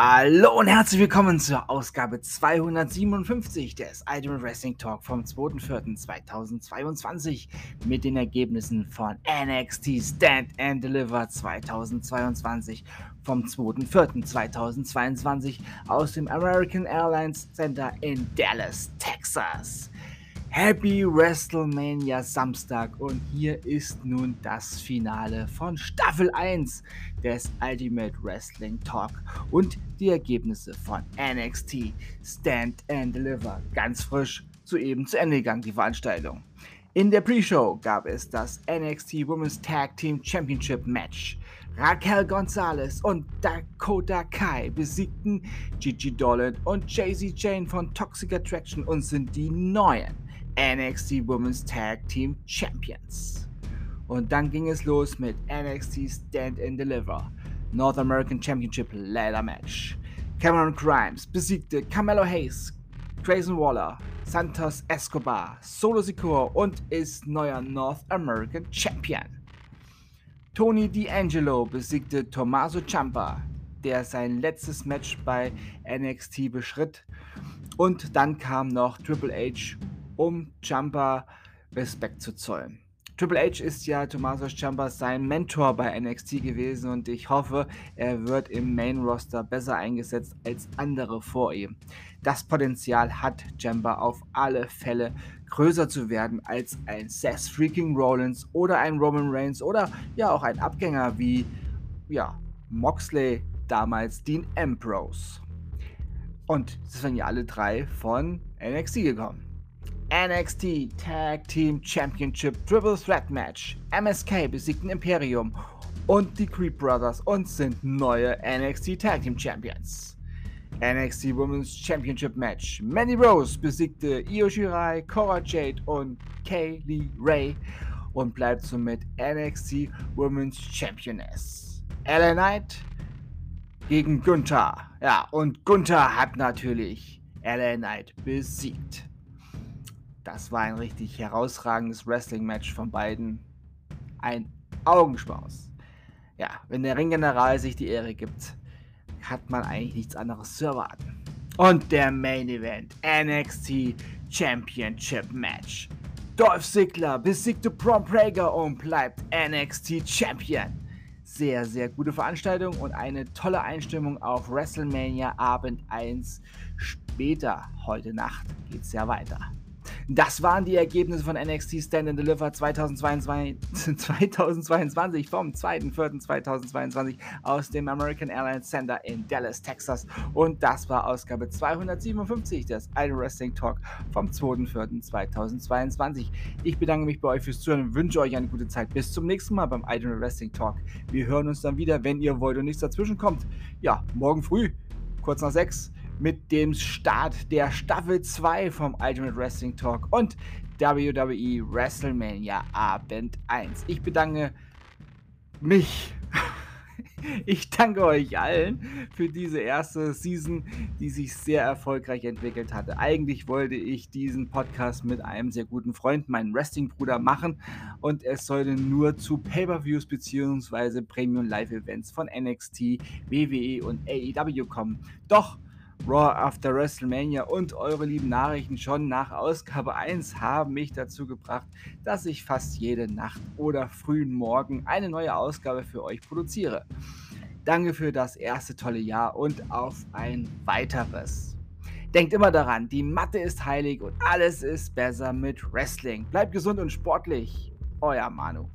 Hallo und herzlich willkommen zur Ausgabe 257 des Ultimate Wrestling Talk vom 2.4.2022 mit den Ergebnissen von NXT Stand and Deliver 2022 vom 2.4.2022 aus dem American Airlines Center in Dallas, Texas. Happy WrestleMania Samstag und hier ist nun das Finale von Staffel 1 des Ultimate Wrestling Talk und die Ergebnisse von NXT Stand and Deliver. Ganz frisch soeben zu Ende gegangen, die Veranstaltung. In der Pre-Show gab es das NXT Women's Tag Team Championship Match. Raquel Gonzalez und Dakota Kai besiegten Gigi Dolan und Jay-Z Jane von Toxic Attraction und sind die neuen NXT Women's Tag Team Champions. Und dann ging es los mit NXT Stand and Deliver, North American Championship Ladder Match. Cameron Grimes besiegte Carmelo Hayes, Grayson Waller, Santos Escobar, Solo Sikoa und ist neuer North American Champion. Tony D'Angelo besiegte Tommaso Ciampa, der sein letztes Match bei NXT beschritt. Und dann kam noch Triple H um Jumper Respekt zu zollen. Triple H ist ja Tommaso Ciampa sein Mentor bei NXT gewesen und ich hoffe, er wird im Main Roster besser eingesetzt als andere vor ihm. Das Potenzial hat Ciampa auf alle Fälle größer zu werden als ein Seth Freaking Rollins oder ein Roman Reigns oder ja auch ein Abgänger wie ja Moxley damals Dean Ambrose. Und es sind ja alle drei von NXT gekommen. NXT Tag Team Championship Triple Threat Match. MSK besiegten Imperium und die Creep Brothers und sind neue NXT Tag Team Champions. NXT Women's Championship Match. Mandy Rose besiegte Io Shirai, Cora Jade und Kaylee Ray und bleibt somit NXT Women's Championess. LA Knight gegen Gunther. Ja, und Gunther hat natürlich LA Knight besiegt. Das war ein richtig herausragendes Wrestling-Match von beiden. Ein Augenschmaus. Ja, wenn der Ringgeneral sich die Ehre gibt, hat man eigentlich nichts anderes zu erwarten. Und der Main Event NXT Championship Match. Dolph Ziggler besiegte Prom Prager und bleibt NXT Champion. Sehr, sehr gute Veranstaltung und eine tolle Einstimmung auf WrestleMania Abend 1. Später, heute Nacht, geht es ja weiter. Das waren die Ergebnisse von NXT Stand and Deliver 2022, 2022 vom 2.4.2022 aus dem American Airlines Center in Dallas, Texas. Und das war Ausgabe 257 des Iron Wrestling Talk vom 2.4.2022. Ich bedanke mich bei euch fürs Zuhören und wünsche euch eine gute Zeit. Bis zum nächsten Mal beim Iron Wrestling Talk. Wir hören uns dann wieder, wenn ihr wollt und nichts dazwischen kommt. Ja, morgen früh, kurz nach sechs mit dem Start der Staffel 2 vom Ultimate Wrestling Talk und WWE WrestleMania Abend 1. Ich bedanke mich. Ich danke euch allen für diese erste Season, die sich sehr erfolgreich entwickelt hatte. Eigentlich wollte ich diesen Podcast mit einem sehr guten Freund, meinem Wrestling-Bruder, machen und es sollte nur zu Pay-Per-Views bzw. Premium Live-Events von NXT, WWE und AEW kommen. Doch Raw After WrestleMania und eure lieben Nachrichten schon nach Ausgabe 1 haben mich dazu gebracht, dass ich fast jede Nacht oder frühen Morgen eine neue Ausgabe für euch produziere. Danke für das erste tolle Jahr und auf ein weiteres. Denkt immer daran, die Mathe ist heilig und alles ist besser mit Wrestling. Bleibt gesund und sportlich. Euer Manu.